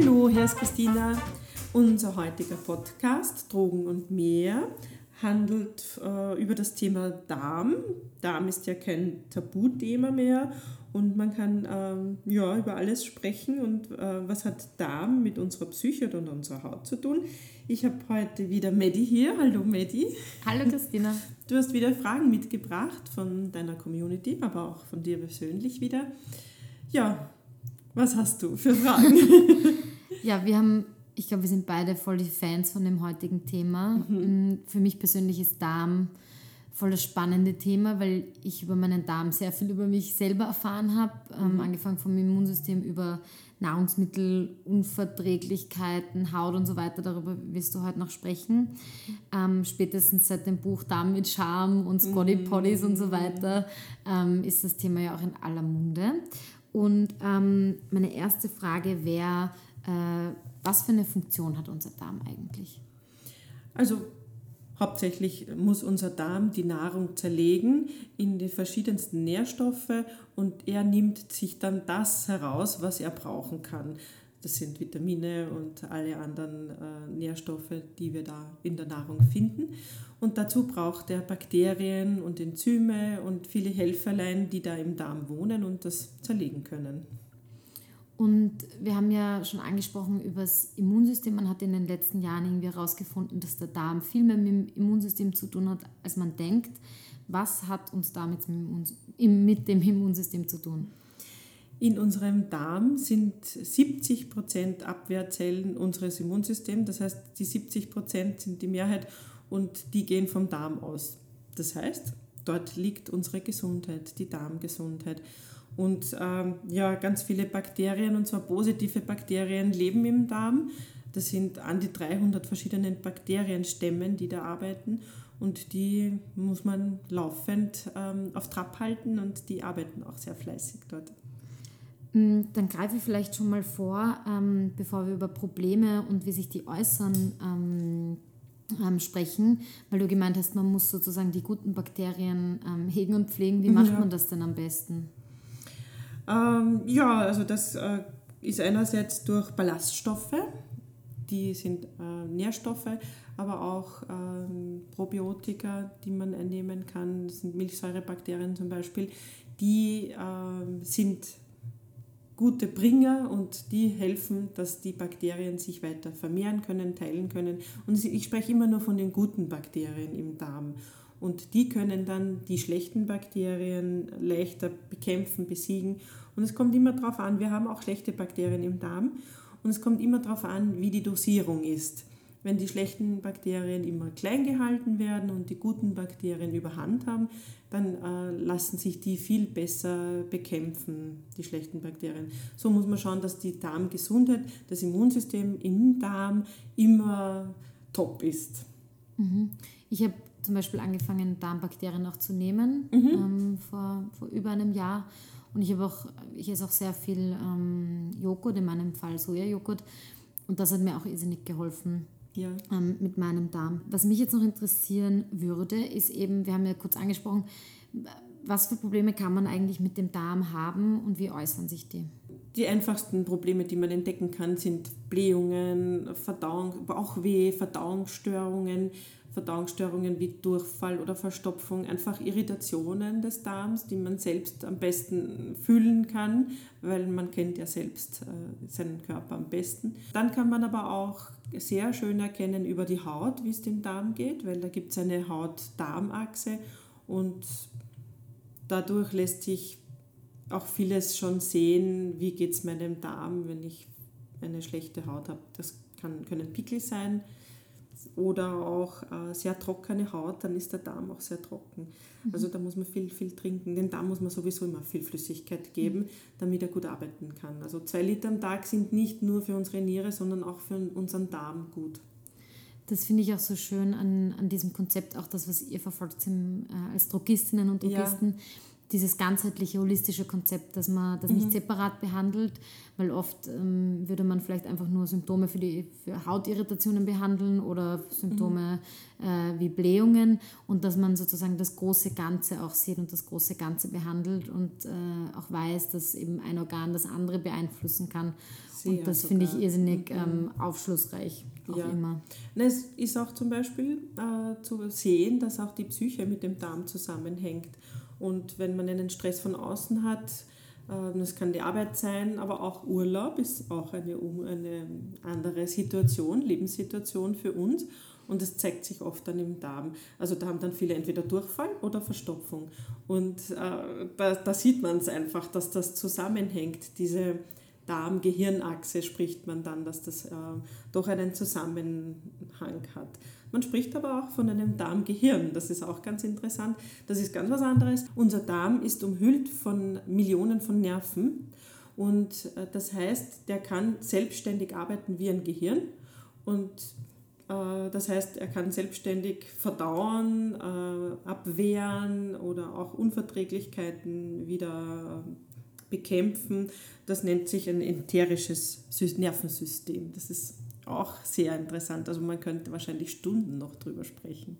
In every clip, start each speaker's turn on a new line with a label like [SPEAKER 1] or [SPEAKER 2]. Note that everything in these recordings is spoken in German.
[SPEAKER 1] Hallo, hier ist Christina. Unser heutiger Podcast Drogen und mehr handelt äh, über das Thema Darm. Darm ist ja kein Tabuthema mehr und man kann ähm, ja über alles sprechen und äh, was hat Darm mit unserer Psyche und unserer Haut zu tun. Ich habe heute wieder Maddie hier. Hallo Maddie.
[SPEAKER 2] Hallo Christina.
[SPEAKER 1] Du hast wieder Fragen mitgebracht von deiner Community, aber auch von dir persönlich wieder. Ja, was hast du für Fragen?
[SPEAKER 2] ja, wir haben, ich glaube, wir sind beide voll die Fans von dem heutigen Thema. Mhm. Für mich persönlich ist Darm voll das spannende Thema, weil ich über meinen Darm sehr viel über mich selber erfahren habe, ähm, mhm. angefangen vom Immunsystem über Nahrungsmittelunverträglichkeiten, Haut und so weiter. Darüber wirst du heute noch sprechen. Ähm, spätestens seit dem Buch Darm mit Charme und Scotty Potties mhm. und so weiter ähm, ist das Thema ja auch in aller Munde. Und ähm, meine erste Frage wäre, äh, was für eine Funktion hat unser Darm eigentlich?
[SPEAKER 1] Also Hauptsächlich muss unser Darm die Nahrung zerlegen in die verschiedensten Nährstoffe und er nimmt sich dann das heraus, was er brauchen kann. Das sind Vitamine und alle anderen äh, Nährstoffe, die wir da in der Nahrung finden. Und dazu braucht er Bakterien und Enzyme und viele Helferlein, die da im Darm wohnen und das zerlegen können.
[SPEAKER 2] Und wir haben ja schon angesprochen über das Immunsystem. Man hat in den letzten Jahren irgendwie herausgefunden, dass der Darm viel mehr mit dem Immunsystem zu tun hat, als man denkt. Was hat uns damit mit dem Immunsystem zu tun?
[SPEAKER 1] In unserem Darm sind 70 Prozent Abwehrzellen unseres Immunsystems. Das heißt, die 70 Prozent sind die Mehrheit und die gehen vom Darm aus. Das heißt, dort liegt unsere Gesundheit, die Darmgesundheit. Und ähm, ja, ganz viele Bakterien, und zwar positive Bakterien, leben im Darm. Das sind an die 300 verschiedene Bakterienstämmen, die da arbeiten. Und die muss man laufend ähm, auf Trab halten und die arbeiten auch sehr fleißig dort.
[SPEAKER 2] Mm, dann greife ich vielleicht schon mal vor, ähm, bevor wir über Probleme und wie sich die äußern ähm, ähm, sprechen, weil du gemeint hast, man muss sozusagen die guten Bakterien ähm, hegen und pflegen. Wie macht ja. man das denn am besten?
[SPEAKER 1] Ähm, ja, also das äh, ist einerseits durch Ballaststoffe, die sind äh, Nährstoffe, aber auch ähm, Probiotika, die man einnehmen kann, das sind Milchsäurebakterien zum Beispiel, die äh, sind gute Bringer und die helfen, dass die Bakterien sich weiter vermehren können, teilen können. Und ich spreche immer nur von den guten Bakterien im Darm. Und die können dann die schlechten Bakterien leichter bekämpfen, besiegen. Und es kommt immer darauf an, wir haben auch schlechte Bakterien im Darm. Und es kommt immer darauf an, wie die Dosierung ist. Wenn die schlechten Bakterien immer klein gehalten werden und die guten Bakterien überhand haben, dann äh, lassen sich die viel besser bekämpfen, die schlechten Bakterien. So muss man schauen, dass die Darmgesundheit, das Immunsystem im Darm immer top ist.
[SPEAKER 2] Mhm. Ich habe zum Beispiel angefangen, Darmbakterien auch zu nehmen mhm. ähm, vor, vor über einem Jahr. Und ich habe auch, ich esse auch sehr viel ähm, Joghurt, in meinem Fall Sojajoghurt. Und das hat mir auch irrsinnig geholfen ja. ähm, mit meinem Darm. Was mich jetzt noch interessieren würde, ist eben, wir haben ja kurz angesprochen, was für Probleme kann man eigentlich mit dem Darm haben und wie äußern sich die?
[SPEAKER 1] Die einfachsten Probleme, die man entdecken kann, sind Blähungen, Verdauung, Bauchweh, Verdauungsstörungen, Verdauungsstörungen wie Durchfall oder Verstopfung, einfach Irritationen des Darms, die man selbst am besten fühlen kann, weil man kennt ja selbst äh, seinen Körper am besten. Dann kann man aber auch sehr schön erkennen über die Haut, wie es dem Darm geht, weil da gibt es eine Haut-Darm-Achse und dadurch lässt sich auch vieles schon sehen, wie geht es meinem Darm, wenn ich eine schlechte Haut habe. Das kann, können Pickel sein, oder auch äh, sehr trockene Haut, dann ist der Darm auch sehr trocken. Mhm. Also da muss man viel, viel trinken. Den Darm muss man sowieso immer viel Flüssigkeit geben, damit er gut arbeiten kann. Also zwei Liter am Tag sind nicht nur für unsere Niere, sondern auch für unseren Darm gut.
[SPEAKER 2] Das finde ich auch so schön an, an diesem Konzept, auch das, was ihr verfolgt äh, als Drogistinnen und Drogisten. Ja dieses ganzheitliche, holistische Konzept, dass man das nicht
[SPEAKER 1] Mhm.
[SPEAKER 2] separat behandelt, weil oft ähm, würde man vielleicht einfach nur Symptome für, die, für Hautirritationen behandeln oder Symptome
[SPEAKER 1] Mhm.
[SPEAKER 2] äh, wie Blähungen und dass man sozusagen das große Ganze auch sieht und das große Ganze behandelt und äh, auch weiß, dass eben ein Organ das andere beeinflussen kann.
[SPEAKER 1] Sehr
[SPEAKER 2] und das finde ich
[SPEAKER 1] sogar. Mhm.
[SPEAKER 2] irrsinnig ähm, aufschlussreich, auch
[SPEAKER 1] Ja.
[SPEAKER 2] immer.
[SPEAKER 1] Na, Es ist auch zum Beispiel äh, zu sehen, dass auch die Psyche mit dem Darm zusammenhängt. Und wenn man einen Stress von außen hat, äh, das kann die Arbeit sein, aber auch Urlaub ist auch eine, eine andere Situation, Lebenssituation für uns. Und das zeigt sich oft dann im Darm. Also da haben dann viele entweder Durchfall oder Verstopfung. Und äh, da, da sieht man es einfach, dass das zusammenhängt, diese Darm-Gehirnachse spricht man dann, dass das äh, doch einen Zusammenhang hat. Man spricht aber auch von einem Darmgehirn, das ist auch ganz interessant. Das ist ganz was anderes. Unser Darm ist umhüllt von Millionen von Nerven und äh, das heißt, der kann selbstständig arbeiten wie ein Gehirn und äh, das heißt, er kann selbstständig verdauen, äh, abwehren oder auch Unverträglichkeiten wieder bekämpfen. Das nennt sich ein enterisches Sys- Nervensystem. Das ist auch sehr interessant. Also man könnte wahrscheinlich Stunden noch drüber sprechen.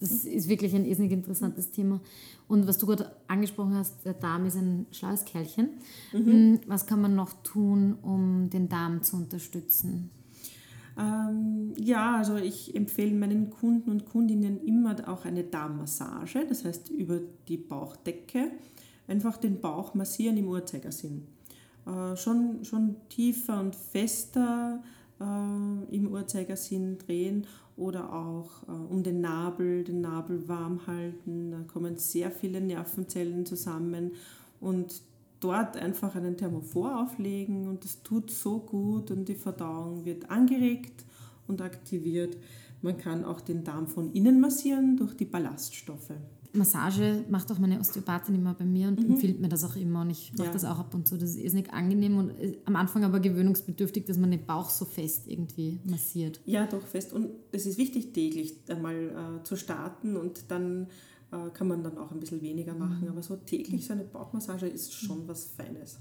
[SPEAKER 2] Das ist wirklich ein irrsinnig interessantes Thema. Und was du gerade angesprochen hast, der Darm ist ein schlaues Kerlchen.
[SPEAKER 1] Mhm.
[SPEAKER 2] Was kann man noch tun, um den Darm zu unterstützen?
[SPEAKER 1] Ähm, ja, also ich empfehle meinen Kunden und Kundinnen immer auch eine Darmmassage, das heißt über die Bauchdecke einfach den Bauch massieren im Uhrzeigersinn. Äh, schon, schon tiefer und fester äh, im Uhrzeigersinn drehen oder auch äh, um den Nabel, den Nabel warm halten. Da kommen sehr viele Nervenzellen zusammen und dort einfach einen Thermophor auflegen und das tut so gut und die Verdauung wird angeregt und aktiviert. Man kann auch den Darm von innen massieren durch die Ballaststoffe.
[SPEAKER 2] Massage macht auch meine Osteopathin immer bei mir und empfiehlt mir das auch immer. Und ich mache
[SPEAKER 1] Mhm. Ja.
[SPEAKER 2] das auch ab und zu. Das ist irrsinnig angenehm und äh, am Anfang aber gewöhnungsbedürftig, dass man den Bauch so fest irgendwie massiert.
[SPEAKER 1] Ja, doch fest. Und es ist wichtig, täglich einmal äh, zu starten und dann äh, kann man dann auch ein bisschen weniger machen. Aber so täglich so eine Bauchmassage ist schon was Feines.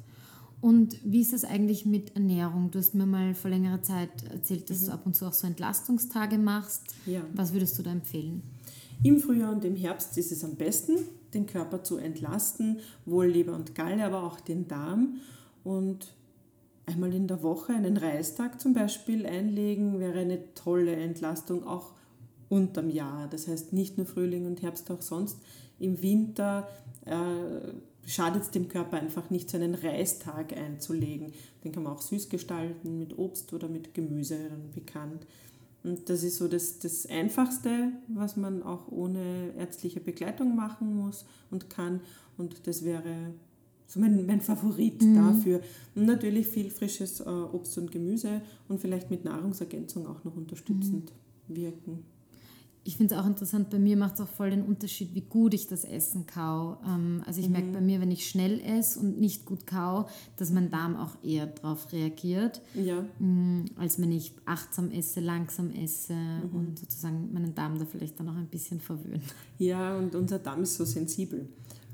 [SPEAKER 2] Und wie ist es eigentlich mit Ernährung? Du hast mir mal vor längerer Zeit erzählt, dass
[SPEAKER 1] Mhm.
[SPEAKER 2] du ab und zu auch so Entlastungstage machst.
[SPEAKER 1] Ja.
[SPEAKER 2] Was würdest du da empfehlen?
[SPEAKER 1] Im Frühjahr und im Herbst ist es am besten, den Körper zu entlasten, wohl Leber und Galle, aber auch den Darm. Und einmal in der Woche einen Reistag zum Beispiel einlegen, wäre eine tolle Entlastung, auch unterm Jahr. Das heißt nicht nur Frühling und Herbst, auch sonst. Im Winter äh, schadet es dem Körper einfach nicht, so einen Reistag einzulegen. Den kann man auch süß gestalten, mit Obst oder mit Gemüse bekannt. Und das ist so das, das Einfachste, was man auch ohne ärztliche Begleitung machen muss und kann. Und das wäre so mein, mein Favorit dafür. Und natürlich viel frisches äh, Obst und Gemüse und vielleicht mit Nahrungsergänzung auch noch unterstützend wirken.
[SPEAKER 2] Ich finde es auch interessant, bei mir macht es auch voll den Unterschied, wie gut ich das Essen kau. Ähm, also ich merke bei mir, wenn ich schnell esse und nicht gut kau, dass mein Darm auch eher darauf reagiert,
[SPEAKER 1] Ja,
[SPEAKER 2] mm, als wenn ich achtsam esse, langsam esse und sozusagen meinen Darm da vielleicht dann auch ein bisschen verwöhnt.
[SPEAKER 1] ja, und unser Darm ist so sensibel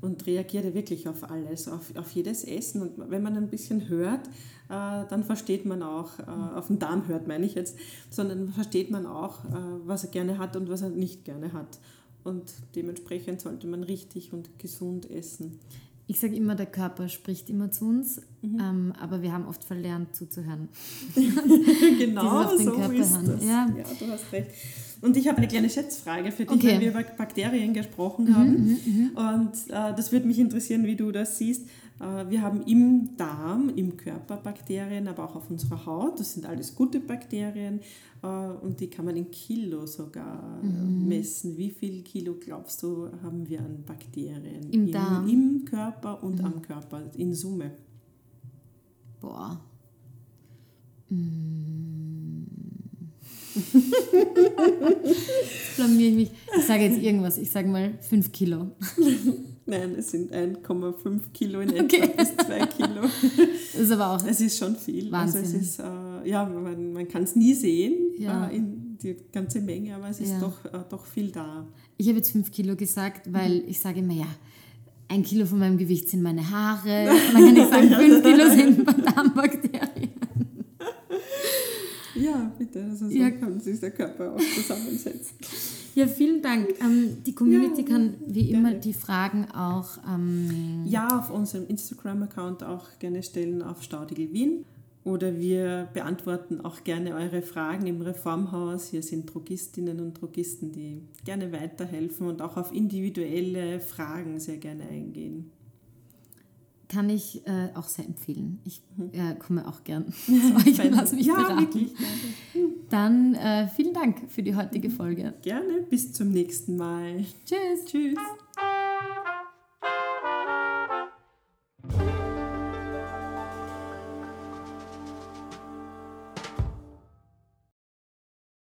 [SPEAKER 1] und reagiert ja wirklich auf alles, auf, auf jedes Essen. Und wenn man ein bisschen hört, äh, dann versteht man auch, äh, auf den Darm hört meine ich jetzt, sondern versteht man auch, äh, was er gerne hat und was er nicht gerne hat. Und dementsprechend sollte man richtig und gesund essen.
[SPEAKER 2] Ich sage immer, der Körper spricht immer zu uns, ähm, aber wir haben oft verlernt zuzuhören.
[SPEAKER 1] genau so
[SPEAKER 2] Körper
[SPEAKER 1] ist
[SPEAKER 2] hören.
[SPEAKER 1] das.
[SPEAKER 2] Ja.
[SPEAKER 1] Ja. du hast recht. Und ich habe eine kleine Schätzfrage für dich,
[SPEAKER 2] Okay.
[SPEAKER 1] weil wir über Bakterien gesprochen haben. Und äh, das würde mich interessieren, wie du das siehst. Äh, wir haben im Darm, im Körper Bakterien, aber auch auf unserer Haut. Das sind alles gute Bakterien äh, und die kann man in Kilo sogar äh, messen. Wie viel Kilo glaubst du, haben wir an Bakterien
[SPEAKER 2] Im Darm?
[SPEAKER 1] im Körper und am Körper in Summe?
[SPEAKER 2] Boah. Jetzt blamier ich mich. Ich sage jetzt irgendwas. Ich sage mal 5 Kilo.
[SPEAKER 1] Nein, es sind 1,5 Kilo in etwa
[SPEAKER 2] Okay.
[SPEAKER 1] bis 2 Kilo.
[SPEAKER 2] Das ist aber auch.
[SPEAKER 1] Es ist schon viel.
[SPEAKER 2] Wahnsinn.
[SPEAKER 1] Also es ist, äh, ja, man, man kann es nie sehen,
[SPEAKER 2] Ja.
[SPEAKER 1] äh, in die ganze Menge, aber es ist
[SPEAKER 2] Ja.
[SPEAKER 1] doch, äh, doch viel da.
[SPEAKER 2] Ich habe jetzt 5 Kilo gesagt, weil ich sage immer, ja, ein Kilo von meinem Gewicht sind meine Haare. Dann kann ich sagen, fünf Kilo sind Darmbakterien.
[SPEAKER 1] Ja, bitte. Also so
[SPEAKER 2] Ja.
[SPEAKER 1] kann sich der Körper auch zusammensetzen.
[SPEAKER 2] Ja, vielen Dank. Ähm, die Community
[SPEAKER 1] Ja,
[SPEAKER 2] kann wie immer
[SPEAKER 1] gerne.
[SPEAKER 2] die Fragen auch ähm,
[SPEAKER 1] Ja, auf unserem Instagram-Account auch gerne stellen auf Staudigl Wien. Oder wir beantworten auch gerne eure Fragen im Reformhaus. Hier sind Drogistinnen und Drogisten, die gerne weiterhelfen und auch auf individuelle Fragen sehr gerne eingehen.
[SPEAKER 2] Kann ich äh, auch sehr empfehlen. Ich äh, komme auch gern zu euch und lasse mich
[SPEAKER 1] ja,
[SPEAKER 2] beraten.
[SPEAKER 1] wirklich.
[SPEAKER 2] Dann äh, vielen Dank für die heutige Folge.
[SPEAKER 1] Gerne. Bis zum nächsten Mal.
[SPEAKER 2] Tschüss.
[SPEAKER 1] Tschüss.